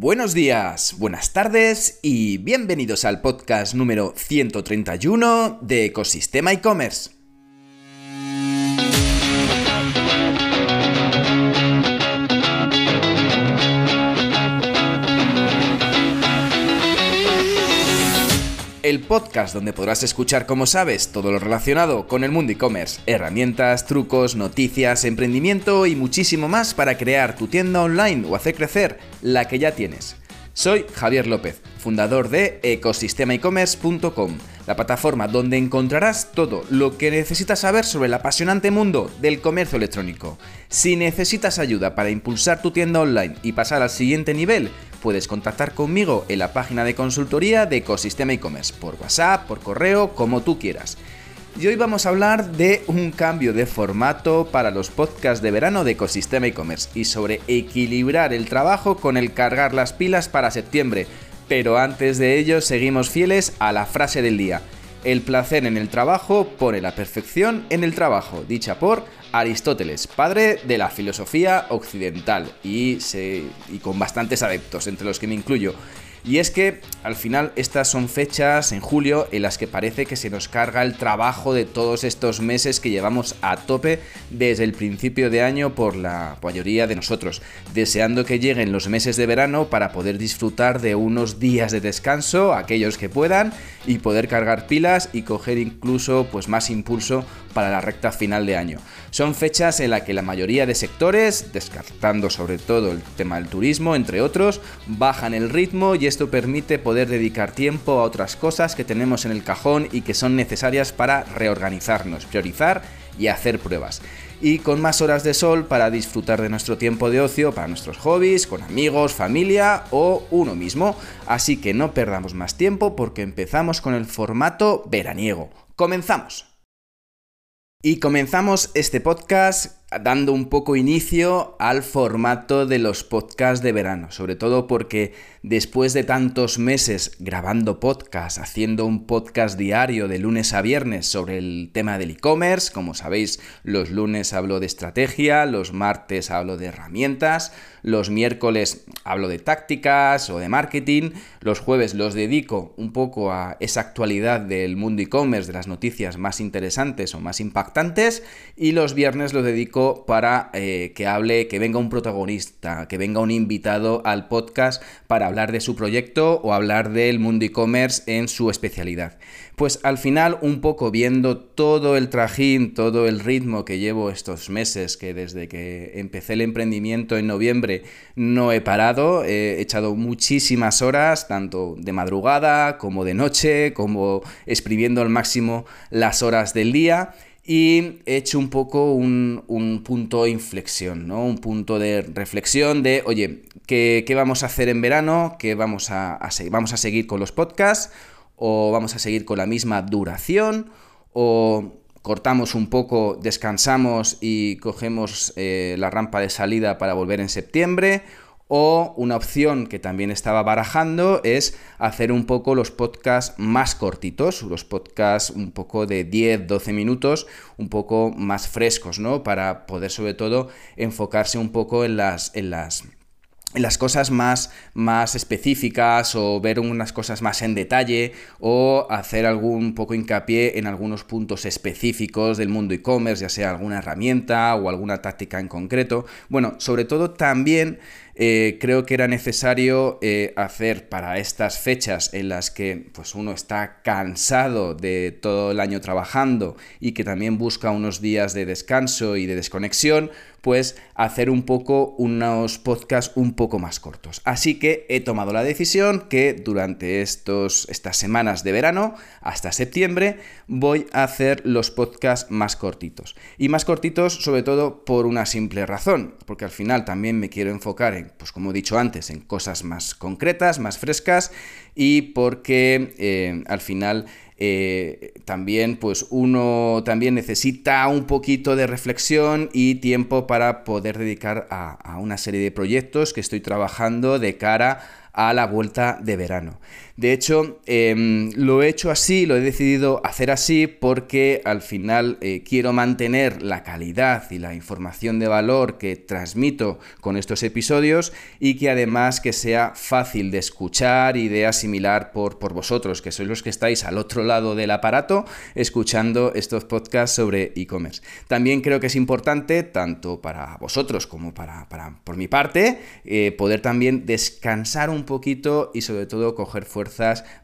Buenos días, buenas tardes y bienvenidos al podcast número 131 de Ecosistema e-commerce. El podcast donde podrás escuchar, como sabes, todo lo relacionado con el mundo e-commerce, herramientas, trucos, noticias, emprendimiento y muchísimo más para crear tu tienda online o hacer crecer la que ya tienes. Soy Javier López, fundador de ecosistemaecommerce.com, la plataforma donde encontrarás todo lo que necesitas saber sobre el apasionante mundo del comercio electrónico. Si necesitas ayuda para impulsar tu tienda online y pasar al siguiente nivel, puedes contactar conmigo en la página de consultoría de Ecosistema e-commerce, por WhatsApp, por correo, como tú quieras. Y hoy vamos a hablar de un cambio de formato para los podcasts de verano de Ecosistema e-commerce y sobre equilibrar el trabajo con el cargar las pilas para septiembre. Pero antes de ello, seguimos fieles a la frase del día. El placer en el trabajo pone la perfección en el trabajo, dicha por Aristóteles, padre de la filosofía occidental y, con bastantes adeptos, entre los que me incluyo. Y es que al final estas son fechas en julio en las que parece que se nos carga el trabajo de todos estos meses que llevamos a tope desde el principio de año por la mayoría de nosotros, deseando que lleguen los meses de verano para poder disfrutar de unos días de descanso, aquellos que puedan, y poder cargar pilas y coger incluso pues más impulso para la recta final de año. Son fechas en las que la mayoría de sectores, descartando sobre todo el tema del turismo, entre otros, bajan el ritmo y esto permite poder dedicar tiempo a otras cosas que tenemos en el cajón y que son necesarias para reorganizarnos, priorizar y hacer pruebas. Y con más horas de sol para disfrutar de nuestro tiempo de ocio, para nuestros hobbies, con amigos, familia o uno mismo. Así que no perdamos más tiempo porque empezamos con el formato veraniego. ¡Comenzamos! Y comenzamos este podcast dando un poco inicio al formato de los podcasts de verano, sobre todo porque después de tantos meses grabando podcasts, haciendo un podcast diario de lunes a viernes sobre el tema del e-commerce, como sabéis, los lunes hablo de estrategia, los martes hablo de herramientas, los miércoles hablo de tácticas o de marketing, los jueves los dedico un poco a esa actualidad del mundo e-commerce, de las noticias más interesantes o más impactantes, y los viernes los dedico para eh, que hable, que venga un protagonista, que venga un invitado al podcast para hablar de su proyecto o hablar del mundo e-commerce en su especialidad. Pues al final, un poco viendo todo el trajín, todo el ritmo que llevo estos meses, que desde que empecé el emprendimiento en noviembre no he parado, he echado muchísimas horas, tanto de madrugada como de noche, como exprimiendo al máximo las horas del día y he hecho un poco un, punto de inflexión, ¿no? Un punto de reflexión de, oye, ¿qué, vamos a hacer en verano? ¿Qué vamos a, seguir? ¿Vamos a seguir con los podcasts? ¿O vamos a seguir con la misma duración? ¿O cortamos un poco, descansamos y cogemos eh, la rampa de salida para volver en septiembre? O una opción que también estaba barajando es hacer un poco los podcasts más cortitos, los podcasts un poco de 10, 12 minutos, un poco más frescos, ¿no? Para poder sobre todo enfocarse un poco en las, en las las cosas más, más específicas o ver unas cosas más en detalle o hacer algún poco hincapié en algunos puntos específicos del mundo e-commerce, ya sea alguna herramienta o alguna táctica en concreto. Bueno, sobre todo también eh, creo que era necesario eh, hacer para estas fechas en las que pues, uno está cansado de todo el año trabajando y que también busca unos días de descanso y de desconexión, pues hacer un poco unos podcasts un poco más cortos. Así que he tomado la decisión que durante estos, estas semanas de verano, hasta septiembre, voy a hacer los podcasts más cortitos. Y más cortitos sobre todo por una simple razón, porque al final también me quiero enfocar en, pues como he dicho antes, en cosas más concretas, más frescas y porque eh, al final eh, también pues uno también necesita un poquito de reflexión y tiempo para poder dedicar a, una serie de proyectos que estoy trabajando de cara a la vuelta de verano. De hecho, em, lo he hecho así, lo he decidido hacer así porque al final eh, quiero mantener la calidad y la información de valor que transmito con estos episodios y que además que sea fácil de escuchar y de asimilar por, por vosotros, que sois los que estáis al otro lado del aparato escuchando estos podcasts sobre e-commerce. También creo que es importante, tanto para vosotros como para, por mi parte, eh, poder también descansar un poquito y sobre todo coger fuerza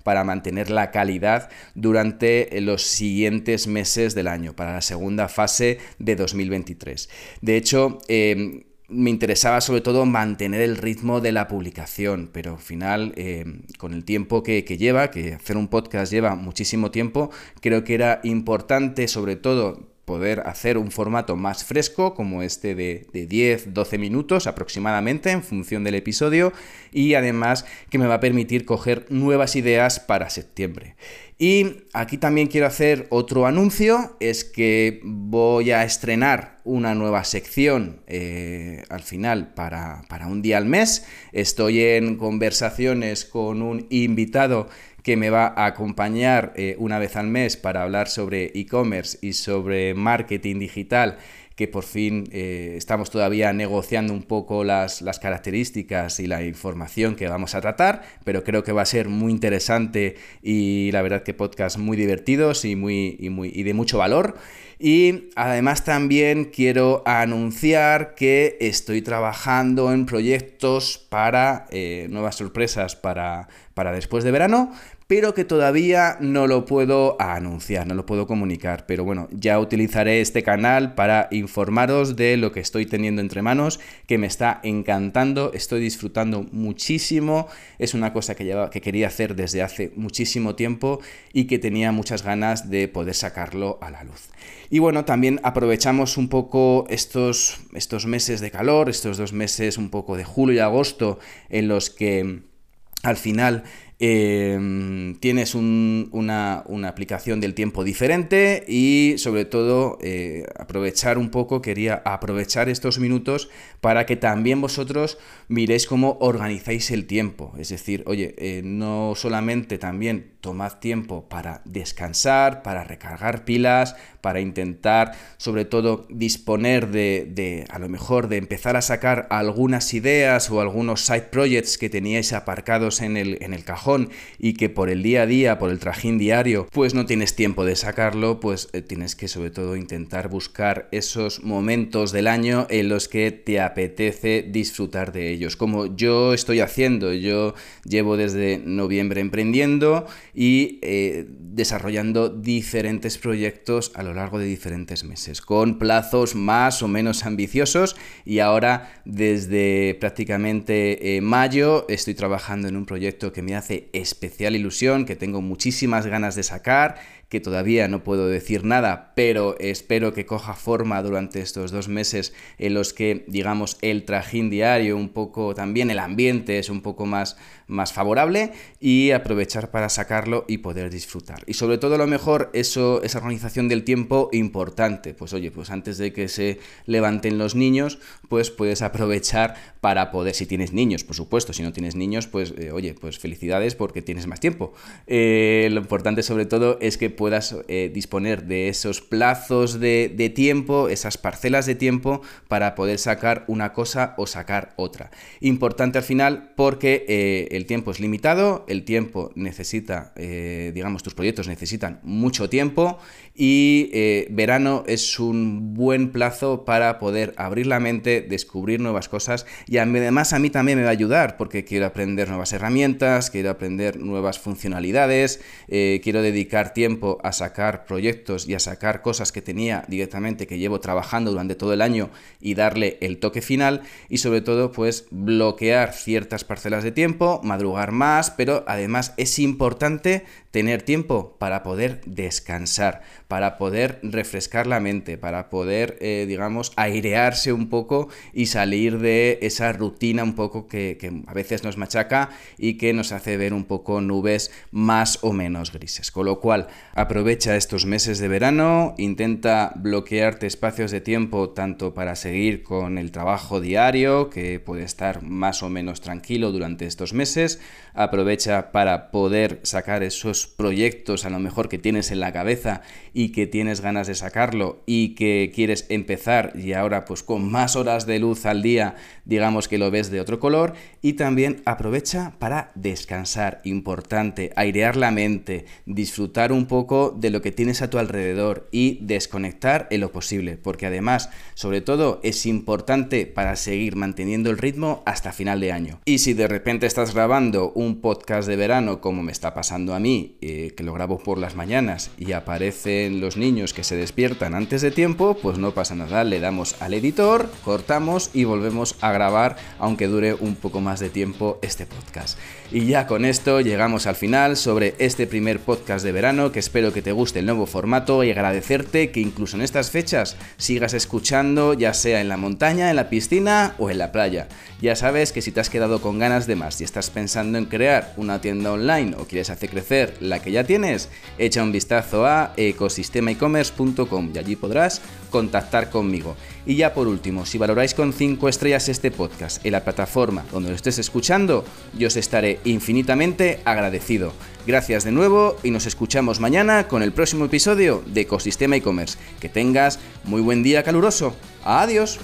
para mantener la calidad durante los siguientes meses del año, para la segunda fase de 2023. De hecho, em, me interesaba sobre todo mantener el ritmo de la publicación, pero al final, em, con el tiempo que, lleva, que hacer un podcast lleva muchísimo tiempo, creo que era importante sobre todo poder hacer un formato más fresco como este de, 10-12 minutos aproximadamente en función del episodio y además que me va a permitir coger nuevas ideas para septiembre. Y aquí también quiero hacer otro anuncio, es que voy a estrenar una nueva sección eh, al final para, para un día al mes. Estoy en conversaciones con un invitado que me va a acompañar eh, una vez al mes para hablar sobre e-commerce y sobre marketing digital que por fin eh, estamos todavía negociando un poco las, las, características y la información que vamos a tratar, pero creo que va a ser muy interesante y la verdad que podcast muy divertidos y, muy, y, muy, y de mucho valor. Y además también quiero anunciar que estoy trabajando en proyectos para eh, nuevas sorpresas para, para después de verano, pero que todavía no lo puedo anunciar, no lo puedo comunicar. Pero bueno, ya utilizaré este canal para informaros de lo que estoy teniendo entre manos, que me está encantando, estoy disfrutando muchísimo. Es una cosa que, lleva, que quería hacer desde hace muchísimo tiempo y que tenía muchas ganas de poder sacarlo a la luz. Y bueno, también aprovechamos un poco estos, estos meses de calor, estos dos meses un poco de julio y agosto, en los que al final Em, tienes una, aplicación del tiempo diferente y sobre todo eh, aprovechar un poco, quería aprovechar estos minutos para que también vosotros miréis cómo organizáis el tiempo. Es decir, oye, eh, no solamente también tomad tiempo para descansar, para recargar pilas, para intentar sobre todo disponer de, a lo mejor de empezar a sacar algunas ideas o algunos side projects que teníais aparcados en el, en el cajón y que por el día a día, por el trajín diario, pues no tienes tiempo de sacarlo, pues eh, tienes que sobre todo intentar buscar esos momentos del año en los que te apetece disfrutar de ellos, como yo estoy haciendo, yo llevo desde noviembre emprendiendo, y eh, desarrollando diferentes proyectos a lo largo de diferentes meses, con plazos más o menos ambiciosos y ahora desde prácticamente eh, mayo estoy trabajando en un proyecto que me hace especial ilusión, que tengo muchísimas ganas de sacar que todavía no puedo decir nada, pero espero que coja forma durante estos dos meses en los que, digamos, el trajín diario, un poco también el ambiente es un poco más, más favorable y aprovechar para sacarlo y poder disfrutar. Y sobre todo lo mejor, eso, esa organización del tiempo importante. Pues oye, pues antes de que se levanten los niños, pues puedes aprovechar para poder, si tienes niños, por supuesto, si no tienes niños, pues eh, oye, pues felicidades porque tienes más tiempo. Eh, lo importante sobre todo es que puedas eh, disponer de esos plazos de, tiempo, esas parcelas de tiempo para poder sacar una cosa o sacar otra. Importante al final porque el tiempo es limitado, el tiempo necesita, eh, digamos, tus proyectos necesitan mucho tiempo y verano es un buen plazo para poder abrir la mente, descubrir nuevas cosas y además a mí también me va a ayudar porque quiero aprender nuevas herramientas, quiero aprender nuevas funcionalidades, quiero dedicar tiempo a sacar proyectos y a sacar cosas que tenía directamente, que llevo trabajando durante todo el año y darle el toque final y sobre todo pues bloquear ciertas parcelas de tiempo, madrugar más, pero además es importante tener tiempo para poder descansar, para poder refrescar la mente, para poder, eh, digamos, airearse un poco y salir de esa rutina un poco que, que, a veces nos machaca y que nos hace ver un poco nubes más o menos grises. Con lo cual, Aprovecha estos meses de verano, intenta bloquearte espacios de tiempo tanto para seguir con el trabajo diario, que puede estar más o menos tranquilo durante estos meses, aprovecha para poder sacar esos proyectos a lo mejor que tienes en la cabeza y que tienes ganas de sacarlo y que quieres empezar y ahora pues con más horas de luz al día digamos que lo ves de otro color y también aprovecha para descansar, importante, airear la mente, disfrutar un poco de lo que tienes a tu alrededor y desconectar en lo posible, porque además, sobre todo, es importante para seguir manteniendo el ritmo hasta final de año. Y si de repente estás grabando un podcast de verano, como me está pasando a mí, eh, que lo grabo por las mañanas y aparecen los niños que se despiertan antes de tiempo, pues no pasa nada, le damos al editor, cortamos y volvemos a grabar, aunque dure un poco más de tiempo este podcast. Y ya con esto llegamos al final sobre este primer podcast de verano que espero que te guste el nuevo formato y agradecerte que incluso en estas fechas sigas escuchando, ya sea en la montaña, en la piscina o en la playa. Ya sabes que si te has quedado con ganas de más y estás pensando en crear una tienda online o quieres hacer crecer la que ya tienes, echa un vistazo a ecosistemaecommerce.com y allí podrás contactar conmigo. Y ya por último, si valoráis con 5 estrellas este podcast en la plataforma donde lo estés escuchando, yo os infinitamente agradecido. Gracias de nuevo y nos escuchamos mañana con el próximo episodio de Ecosistema e-commerce. Que tengas muy buen día caluroso. Adiós.